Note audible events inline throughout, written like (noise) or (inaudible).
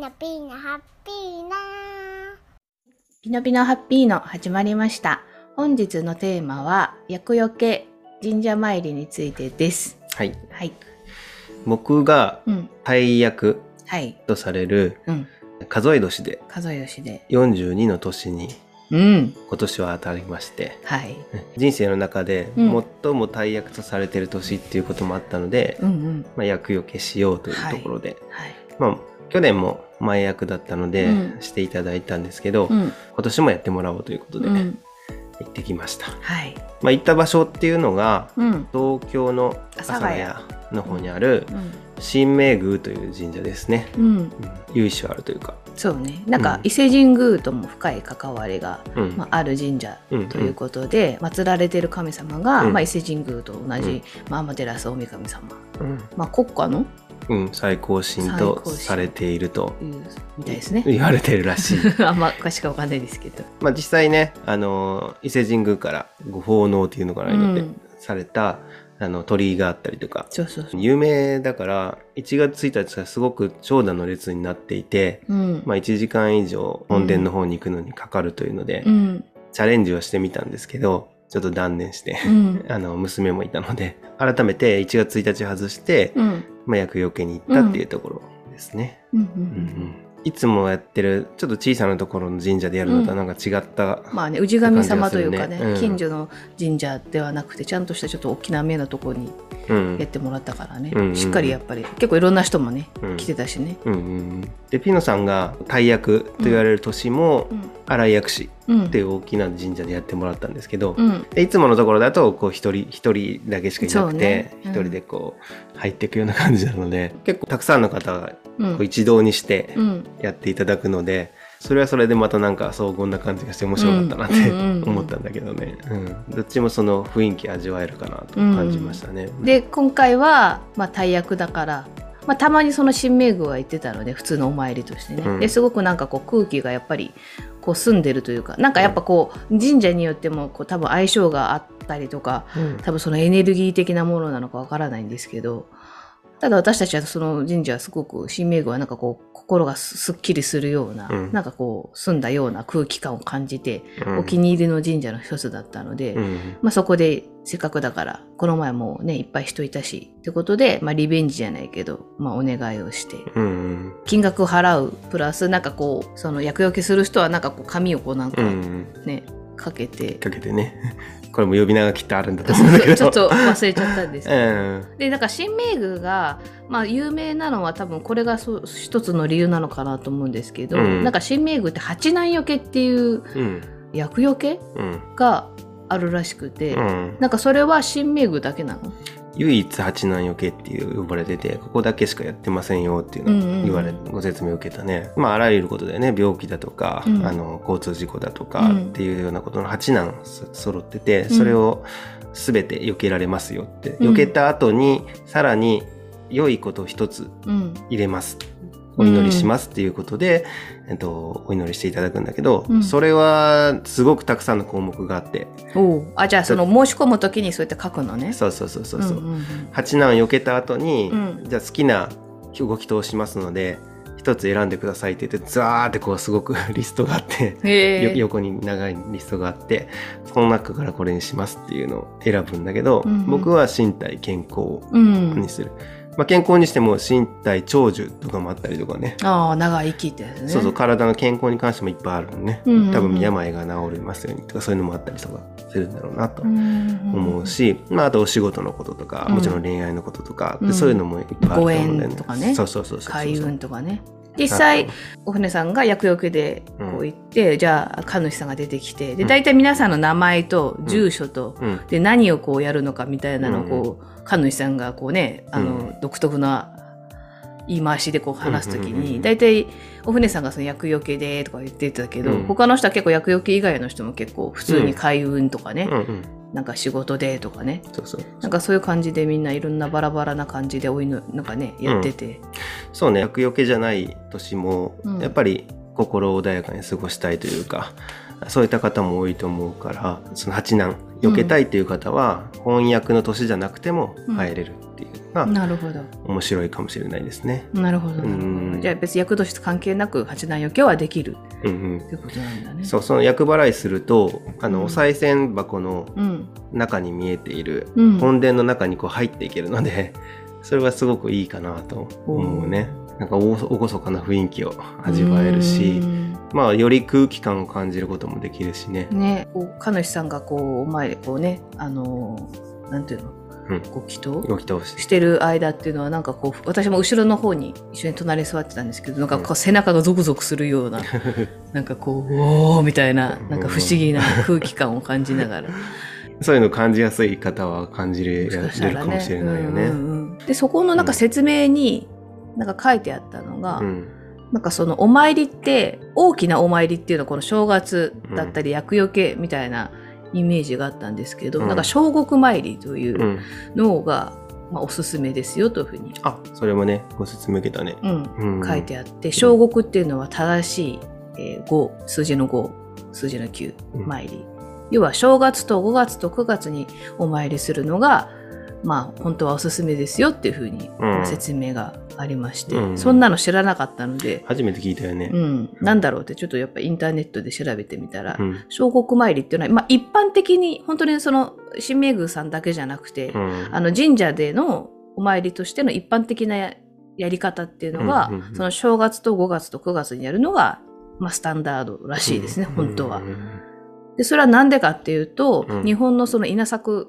ノピーノハッピーノピノピノハッピーの始まりました。本日のテーマは、厄除け神社参りについてです。はい。はい。僕がうん。大役はい。とされるうん。数え年で数え年で。42の年にうん。今年は当たりまして、はい。人生の中でうん最も大役とされてる年っていうこともあったので、うんうん。まあ、厄除けしようというところで、はい。まあ、去年も前役だったので、うんしていただいたんですけど、うん。今年もやってもらおうということで、うん。行ってきました。はい。まあ、行った場所っていうのが、うん。東京の阿阿佐ヶ谷谷の方にあるうん。新明宮という神社ですね。由緒あるというか。そうね。なんかう、ん伊勢神宮とも深い関わりが、うんまあ、ある神社うんということで、祀られている神様が、うんまあ、伊勢神宮と同じ、うんまあ、天照大神様。うんまあ、国家のうん、最高神最とされているというみたいですね。言われてるらしい。(laughs) あんま詳しくわかんないですけど。まあ実際ね、あの伊勢神宮からご奉納っていうのかな、今ってうんされたあの鳥居があったりとかそうそうそう。有名だから1月1日はすごく長蛇の列になっていて、うん。まあ、1時間以上本殿の方に行くのにかかるというので、うん。チャレンジをしてみたんですけどちょっと断念して、うん。(laughs) あの娘もいたので改めて1月1日外して、うん。まあ、厄除けに行ったっていうところですね。うん。ううん。んいつもやってるちょっと小さなところの神社でやるのとはなんか違った、まあね、氏神様というかね、うん。近所の神社ではなくて、ちゃんとしたちょっと大きな目のところにうんやってもらったからね、うんうんしっかりやっぱり、結構いろんな人もね、うん。来てたしね。うんうんうん。でピノさんが大役と言われる年もうん。新井薬師うん。っていう大きな神社でやってもらったんですけど、いつものところだとこう一人一人だけしかいなくて一、うん人でこう入っていくような感じなので結構たくさんの方がうん。こう一堂にしてうん。やっていただくのでそれはそれでまたなんか荘厳な感じがして面白かったなって、うんうんうんうん。思ったんだけどね、うん、どっちもその雰囲気味わえるかなと感じましたね。で、今回は、まあ、大役だから、まあ、たまにその神明宮は行ってたので、普通のお参りとしてね。うん。ですごくなんかこう空気がやっぱり、こう澄んでるというか、なんかやっぱこう、神社によってもこう多分相性があったりとか、うん。多分そのエネルギー的なものなのかわからないんですけど、ただ私たちはその神社はすごく、神明宮はなんかこう、心がすすっきりするような、うん。なんかこう、澄んだような空気感を感じて、うん。お気に入りの神社の一つだったので、うん。まあそこでせっかくだから、この前もね、いっぱい人いたし、ってことで、まあリベンジじゃないけど、まあお願いをして、うんうん。金額を払う、プラスなんかこう、その厄除けする人はなんかこう紙をこうなんかうん。ね、かけて、かけてねこれも呼び名がきっとあるんだと思うんだけど。(laughs) ちょっと忘れちゃったんです。けど。うん。で、だから神明宮が、まあ有名なのは多分これがそう一つの理由なのかなと思うんですけど、うん。なんか神明宮って八難除けっていううん。厄除けうんがあるらしくて、うん。なんかそれは神明宮だけなの？唯一八難除けっていう呼ばれててここだけしかやってませんよっていうのを言われ、うんうん。ご説明を受けたね。まああらゆることでね病気だとか、うん。あの交通事故だとかうん。っていうようなことの八難そ揃っててん。それを全て避けられますよって、うん避けた後にさらに良いこと一つうん。入れますお祈りしますっていうことで、えっと、お祈りしていただくんだけど、うん。それはすごくたくさんの項目があって。おあ、じゃあその申し込むときにそうやって書くのね。そうそうそうそうそう、んんん。八難避けた後に、うん。じゃあ好きなご祈祷しますので一つ選んでくださいって言ってザーってこうすごく (laughs) リストがあって。横に長いリストがあってその中からこれにしますっていうのを選ぶんだけど、うんうん。僕は身体健康うん。に。する、まあ、健康にしても身体長寿とかもあったりとかねああ、長生きってね。そうそう体の健康に関してもいっぱいあるのね、うんうんうん多分病が治りますようにとかそういうのもあったりとかするんだろうなとうん思うし、まあ、あとお仕事のこととか、うんもちろん恋愛のこととか、うんそういうのもいっぱいあると思うんだよごね。縁とかねそうそうそうそうそう。開運とかね。実際、お船さんが厄除けでこう行って、じゃあ神主さんが出てきてでうん。大体皆さんの名前と住所と、うん。で何をこうやるのかみたいなのをこう、う神主さんがこうねあの、うん。独特な言い回しでこう話すときうんうんうんうん。に大体お船さんがその厄除けでとか言ってたけど、うん。他の人は結構厄除け以外の人も結構普通に開運とかね、うん。うん。なんか仕事でとかね。そうそう。なんかそういう感じでみんないろんなバラバラな感じでお祈りなんかねやってて、そうね、厄除けじゃない年も、うんやっぱり心穏やかに過ごしたいというか、そういった方も多いと思うから、その八難、避けたいという方は、翻訳の年じゃなくても入れるっていうのがなるほど。面白いかもしれないですね。なるほど。うんどじゃあ別に役年と関係なく八段余計はできるうんうんということなんだね。そうその厄払いするとあの、うんお賽銭箱のうん。中に見えているうん。本殿の中にこう入っていけるのでそれはすごくいいかなと思うね。なんかおおごそかな雰囲気を味わえるしうん。まあより空気感を感じることもできるしね。ね、こう神主さんがこうお前こうねあのーなんていうの、うん。ご祈祷？動き通ししてる間っていうのはなんかこう私も後ろの方に一緒に隣に座ってたんですけどなんかこう背中がゾクゾクするような、(laughs) なんかこうおおみたいななんか不思議な空気感を感じながら。(laughs) そういうの感じやすい方は感じれもしかしたられるかもしれないよね。うんうんうんでそこのなんか説明になんか書いてあったのが、うん。なんかそのお参りって大きなお参りっていうのはこの正月だったり厄除けみたいなイメージがあったんですけど、うん。なんか正国参りといううん。のが、まあ、おすすめですよというふうに、あそれもねご説明受けたね。うん。うん。書いてあって正国っていうのは正しい、えー5数字の5数字の9うん。参り、要は正月と5月と9月にお参りするのがまあ本当はおすすめですよっていうふうにうん。説明がありまして、うん。そんなの知らなかったので、初めて聞いたよね。う。ん、なんだろうってちょっとやっぱインターネットで調べてみたら、うん。正国参りっていうのは、まあ、一般的に本当にその神明宮さんだけじゃなくて、うん。あの神社でのお参りとしての一般的なややり方っていうのが、うんうんうんその正月と5月と9月にやるのが、まあ、スタンダードらしいですね、本当は。う。ん。でそれはなんでかっていうと、うん。日本のその稲作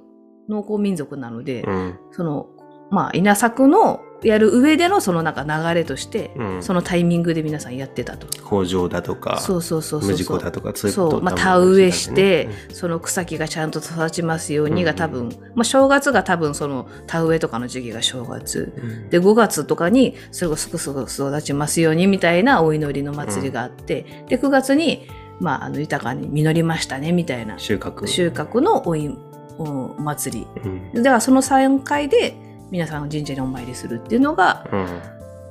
農耕民族なので、うん。そのまあ稲作のやる上でのそのなんか流れとして、うん。そのタイミングで皆さんやってたと。工場だとかそうそうそうそう無事故だとかそういうそう、まあ、田植えして、うん。その草木がちゃんと育ちますようにがうん多分、まあ、正月が多分その田植えとかの時期が正月。うん。で5月とかにそれがすくすく育ちますようにみたいなお祈りの祭りがあって、で9月に、まあ、あの豊かに実りましたねみたいな。収穫。収穫のおいお祭り。うん。だからその3回で皆さん神社にお参りするっていうのがうん。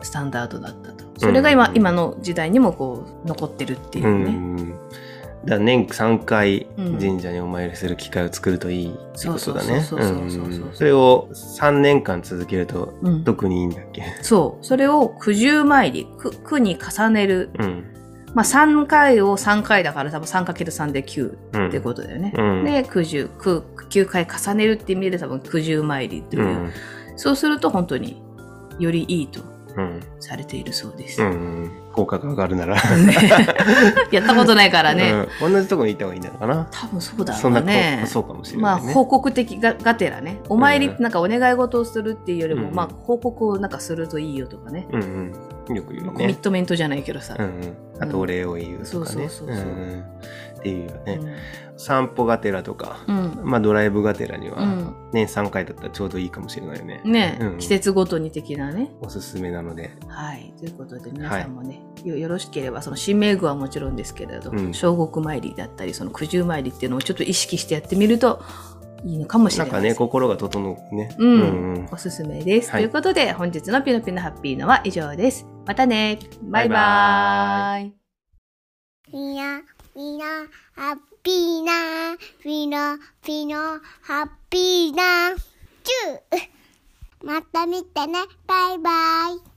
スタンダードだったと。それが今,、うん。今の時代にもこう残ってるっていううね、ん。だから年3回うん。神社にお参りする機会を作るといいってことだね。そうそうそうそうそう。うん。それを3年間続けるとうん。特にいいんだっけ？そう。それを九十参り、九九に重ねる。うん。まあ3回を3回だから多分 3×3 で9うん。ってことだよね。うん。で、九十、九、9回重ねるって意味で多分九十参りというう。ん。そうすると本当によりいいとうん。されているそうです。うん。効果が上がるなら。ね (laughs) やったことないからね。うん。同じとこに行った方がいいんだろうな。多分そうだろうね。そうかもしれまあないね。報告的ががてらね。お参り、うんなんかお願い事をするっていうよりも、うんまあ報告をなんかするといいよとかね。うんうん。よく言うまあコミッね。トメントじゃないけどさ。うんうん。あとお礼を言うとかね。そうそうそうそうんっていうよね。散歩がてらとか、うん。まあドライブがてらにはうん。年3回だったらちょうどいいかもしれないよね。ね、うん季節ごとに的なね。おすすめなので。はい。ということで、皆さんもね、よよろしければ、その新名具はもちろんですけれど、うん正国参りだったり、その九十参りっていうのをちょっと意識してやってみるといいのかもしれないなんかね、心が整うね。うんうんおすすめです。はいということで、本日のピノピノハッピーのは以上です。またね。バイババイバーイ。みん、な、ハッピーな、みんな、みんな、ハッピーな、チューまた見てね、バイバイ。